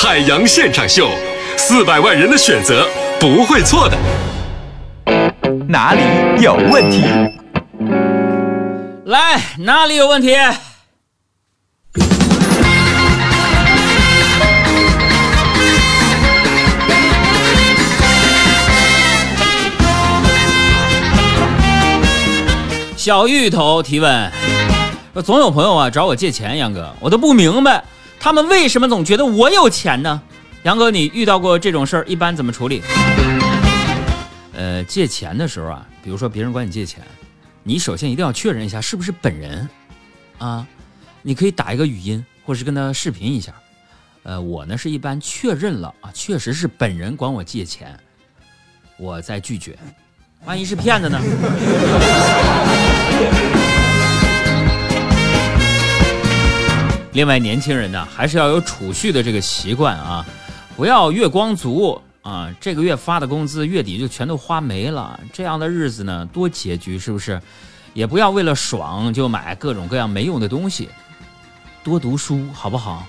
海洋现场秀，四百万人的选择不会错的。哪里有问题？来，哪里有问题？小芋头提问：总有朋友啊找我借钱，杨哥，我都不明白他们为什么总觉得我有钱呢？杨哥，你遇到过这种事儿，一般怎么处理？呃，借钱的时候啊，比如说别人管你借钱，你首先一定要确认一下是不是本人啊。你可以打一个语音，或是跟他视频一下。呃，我呢是一般确认了啊，确实是本人管我借钱，我再拒绝。万一是骗子呢？另外，年轻人呢，还是要有储蓄的这个习惯啊，不要月光族啊，这个月发的工资月底就全都花没了，这样的日子呢，多拮据，是不是？也不要为了爽就买各种各样没用的东西，多读书好不好？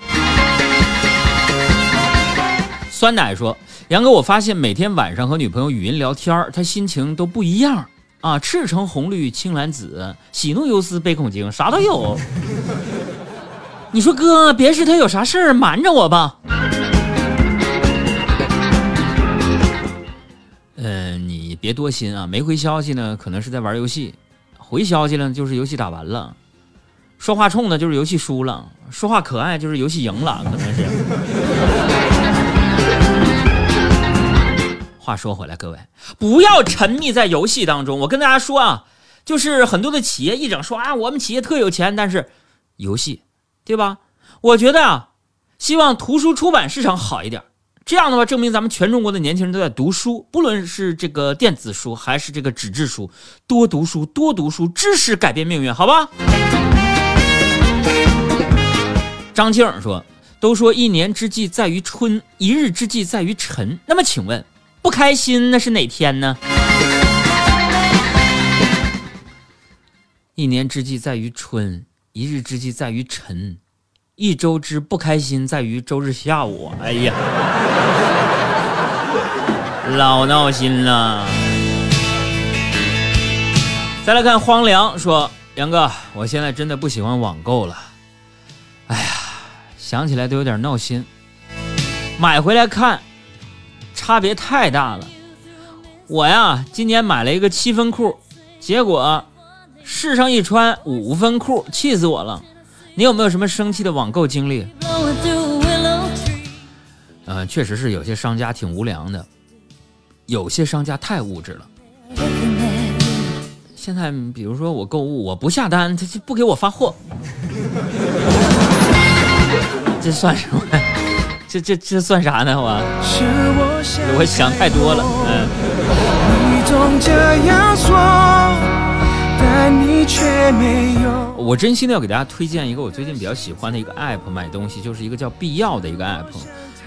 酸奶说：“杨哥，我发现每天晚上和女朋友语音聊天他心情都不一样啊，赤橙红绿青蓝紫，喜怒忧思悲恐惊，啥都有。你说哥，别是他有啥事儿瞒着我吧？嗯，你别多心啊，没回消息呢，可能是在玩游戏；回消息了，就是游戏打完了；说话冲呢，就是游戏输了；说话可爱，就是游戏赢了，可能是。”话说回来，各位不要沉迷在游戏当中。我跟大家说啊，就是很多的企业一整说啊，我们企业特有钱，但是游戏，对吧？我觉得啊，希望图书出版市场好一点。这样的话，证明咱们全中国的年轻人都在读书，不论是这个电子书还是这个纸质书，多读书，多读书，知识改变命运，好吧？张庆说：“都说一年之计在于春，一日之计在于晨。那么，请问？”不开心那是哪天呢？一年之计在于春，一日之计在于晨，一周之不开心在于周日下午。哎呀，老闹心了。再来看荒凉说，杨哥，我现在真的不喜欢网购了。哎呀，想起来都有点闹心。买回来看。差别太大了，我呀今年买了一个七分裤，结果试上一穿五分裤，气死我了。你有没有什么生气的网购经历？嗯，确实是有些商家挺无良的，有些商家太物质了。现在比如说我购物，我不下单，他就不给我发货，这算什么？这这这算啥呢？我我想太多了，嗯。我真心的要给大家推荐一个我最近比较喜欢的一个 app，买东西就是一个叫必要的一个 app。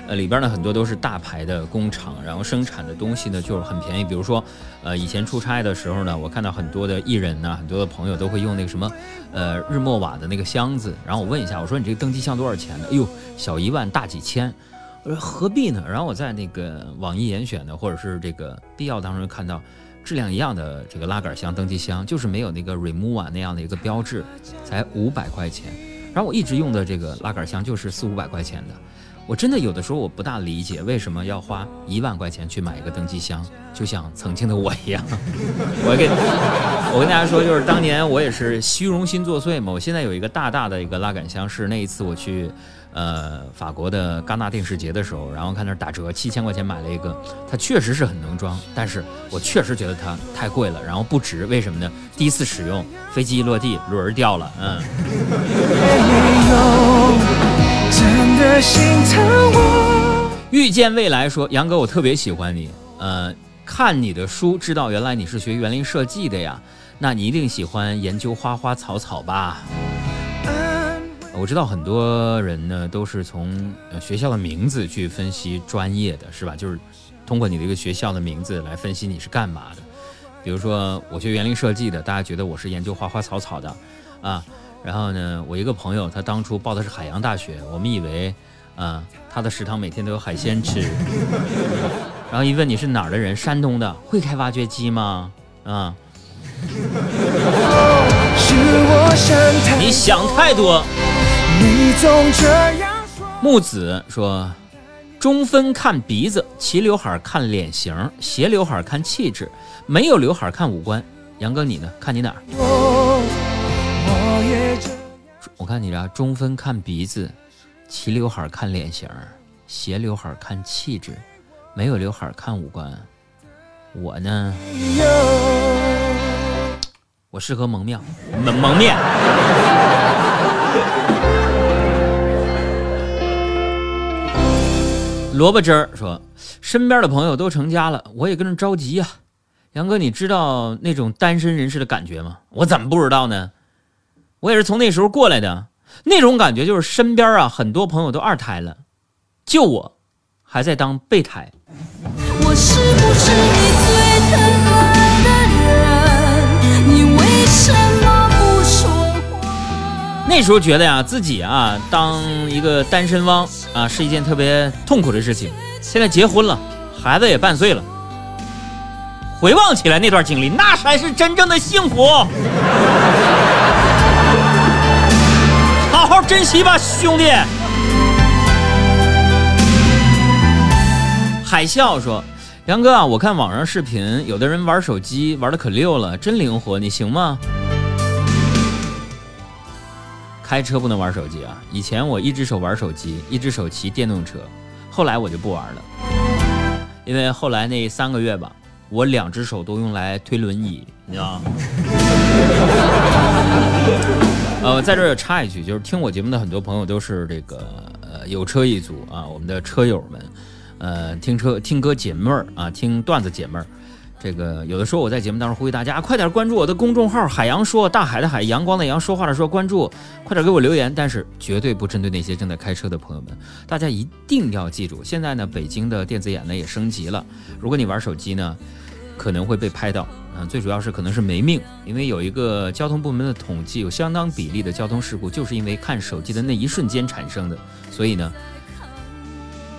呃，里边呢很多都是大牌的工厂，然后生产的东西呢就是很便宜。比如说，呃，以前出差的时候呢，我看到很多的艺人呢，很多的朋友都会用那个什么，呃，日默瓦的那个箱子。然后我问一下，我说你这个登机箱多少钱呢？哎呦，小一万，大几千。我说何必呢？然后我在那个网易严选的或者是这个必要当中看到，质量一样的这个拉杆箱、登机箱，就是没有那个 remove 那样的一个标志，才五百块钱。然后我一直用的这个拉杆箱就是四五百块钱的。我真的有的时候我不大理解为什么要花一万块钱去买一个登机箱，就像曾经的我一样。我跟，我跟大家说，就是当年我也是虚荣心作祟嘛。我现在有一个大大的一个拉杆箱，是那一次我去，呃，法国的戛纳电视节的时候，然后看那儿打折，七千块钱买了一个，它确实是很能装，但是我确实觉得它太贵了，然后不值。为什么呢？第一次使用，飞机一落地，轮儿掉了，嗯。的心疼我。遇见未来说：“杨哥，我特别喜欢你。呃，看你的书，知道原来你是学园林设计的呀。那你一定喜欢研究花花草草吧？我知道很多人呢都是从学校的名字去分析专业的，是吧？就是通过你的一个学校的名字来分析你是干嘛的。比如说我学园林设计的，大家觉得我是研究花花草草的啊。”然后呢，我一个朋友，他当初报的是海洋大学，我们以为，啊，他的食堂每天都有海鲜吃。然后一问你是哪儿的人，山东的，会开挖掘机吗？啊，你想太多。木子说：“中分看鼻子，齐刘海看脸型，斜刘海看气质，没有刘海看五官。”杨哥，你呢？看你哪儿？我看你这中分看鼻子，齐刘海看脸型，斜刘海看气质，没有刘海看五官。我呢？我适合蒙面，蒙蒙面。萝卜汁儿说：“身边的朋友都成家了，我也跟着着急呀。”杨哥，你知道那种单身人士的感觉吗？我怎么不知道呢？我也是从那时候过来的。那种感觉就是身边啊，很多朋友都二胎了，就我还在当备胎。我是不是你最疼爱的人？你为什么不说话？那时候觉得呀，自己啊，当一个单身汪啊，是一件特别痛苦的事情。现在结婚了，孩子也半岁了。回望起来那段经历，那才是真正的幸福。珍惜吧，兄弟。海啸说：“杨哥啊，我看网上视频，有的人玩手机玩的可溜了，真灵活，你行吗？”开车不能玩手机啊！以前我一只手玩手机，一只手骑电动车，后来我就不玩了，因为后来那三个月吧。我两只手都用来推轮椅，你知道吗？呃，在这儿插一句，就是听我节目的很多朋友都是这个呃有车一族啊，我们的车友们，呃，听车听歌解闷儿啊，听段子解闷儿。这个有的时候我在节目当中呼吁大家快点关注我的公众号“海洋说”，大海的海，阳光的阳，说话的说，关注，快点给我留言。但是绝对不针对那些正在开车的朋友们，大家一定要记住，现在呢，北京的电子眼呢也升级了。如果你玩手机呢，可能会被拍到，嗯，最主要是可能是没命，因为有一个交通部门的统计，有相当比例的交通事故就是因为看手机的那一瞬间产生的。所以呢，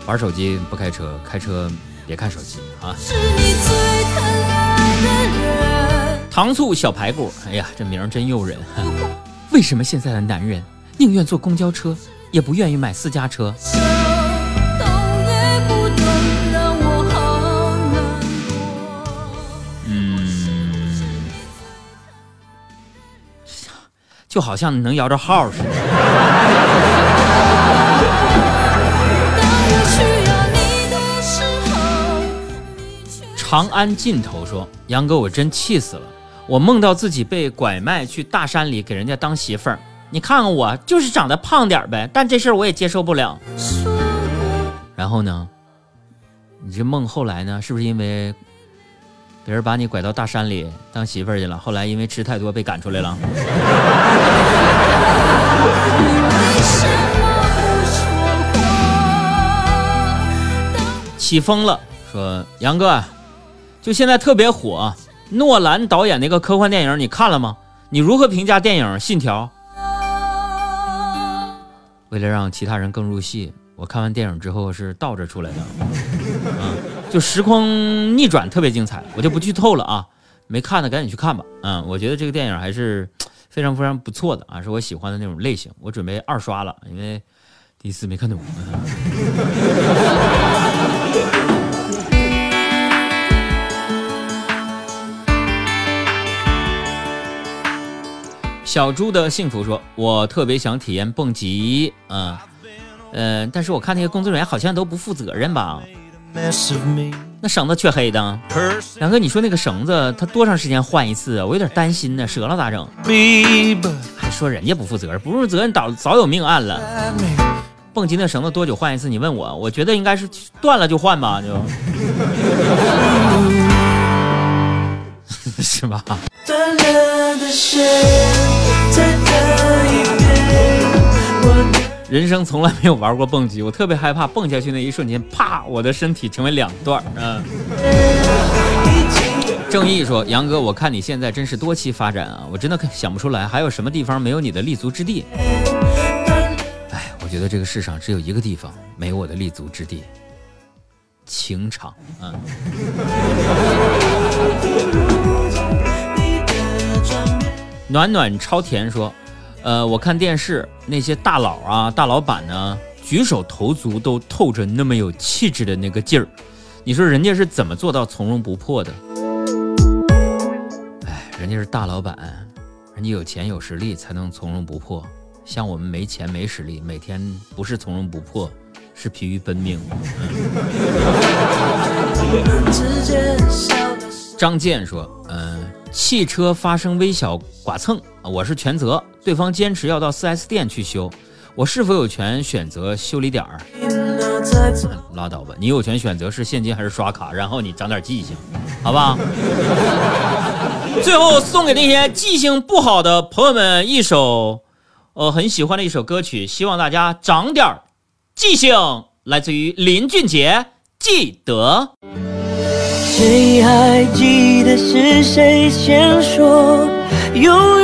玩手机不开车，开车。别看手机啊！糖醋小排骨，哎呀，这名儿真诱人。为什么现在的男人宁愿坐公交车，也不愿意买私家车？就好像能摇着号似的。长安尽头说：“杨哥，我真气死了！我梦到自己被拐卖去大山里给人家当媳妇儿。你看看我，就是长得胖点呗，但这事儿我也接受不了。然后呢？你这梦后来呢？是不是因为别人把你拐到大山里当媳妇儿去了？后来因为吃太多被赶出来了？起风了，说杨哥。”就现在特别火，诺兰导演那个科幻电影，你看了吗？你如何评价电影《信条》？为了让其他人更入戏，我看完电影之后是倒着出来的，啊，就时空逆转特别精彩，我就不剧透了啊。没看的赶紧去看吧，嗯，我觉得这个电影还是非常非常不错的啊，是我喜欢的那种类型。我准备二刷了，因为第一次没看懂。小猪的幸福说：“我特别想体验蹦极，嗯，嗯，但是我看那些工作人员好像都不负责任吧？那绳子黢黑的，杨哥，你说那个绳子它多长时间换一次啊？我有点担心呢，折了咋整？还说人家不负责任，不负责任早早有命案了。蹦极那绳子多久换一次？你问我，我觉得应该是断了就换吧，就，是吧？”人生从来没有玩过蹦极，我特别害怕蹦下去那一瞬间，啪，我的身体成为两段儿。嗯。正义说：“杨哥，我看你现在真是多期发展啊，我真的想不出来还有什么地方没有你的立足之地。”哎，我觉得这个世上只有一个地方没有我的立足之地，情场啊。暖暖超甜说，呃，我看电视那些大佬啊、大老板呢，举手投足都透着那么有气质的那个劲儿，你说人家是怎么做到从容不迫的？哎，人家是大老板，人家有钱有实力才能从容不迫。像我们没钱没实力，每天不是从容不迫，是疲于奔命。张健说：“嗯，汽车发生微小剐蹭，我是全责，对方坚持要到 4S 店去修，我是否有权选择修理点儿？拉倒吧，你有权选择是现金还是刷卡，然后你长点记性，好吧？最后送给那些记性不好的朋友们一首。”呃很喜欢的一首歌曲，希望大家长点记性。来自于林俊杰，记得。谁还记得是谁先说永远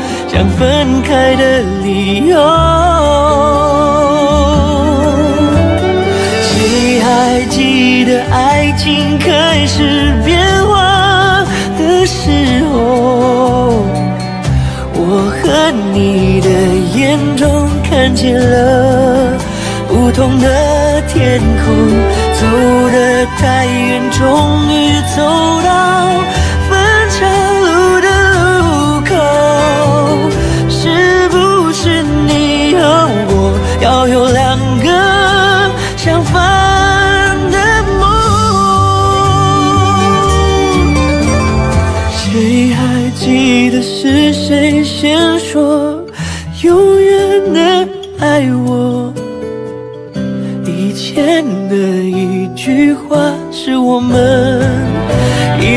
想分开的理由。谁还记得爱情开始变化的时候，我和你的眼中看见了不同的天空，走得太远，终于走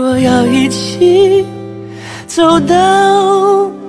说要一起走到。